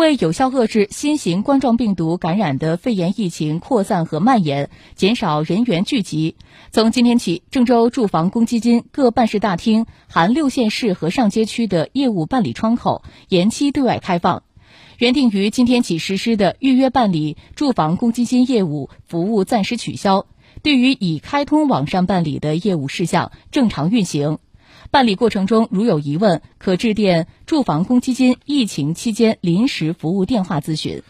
为有效遏制新型冠状病毒感染的肺炎疫情扩散和蔓延，减少人员聚集，从今天起，郑州住房公积金各办事大厅含六县市和上街区的业务办理窗口延期对外开放。原定于今天起实施的预约办理住房公积金业务服务暂时取消，对于已开通网上办理的业务事项正常运行。办理过程中如有疑问，可致电住房公积金疫情期间临时服务电话咨询。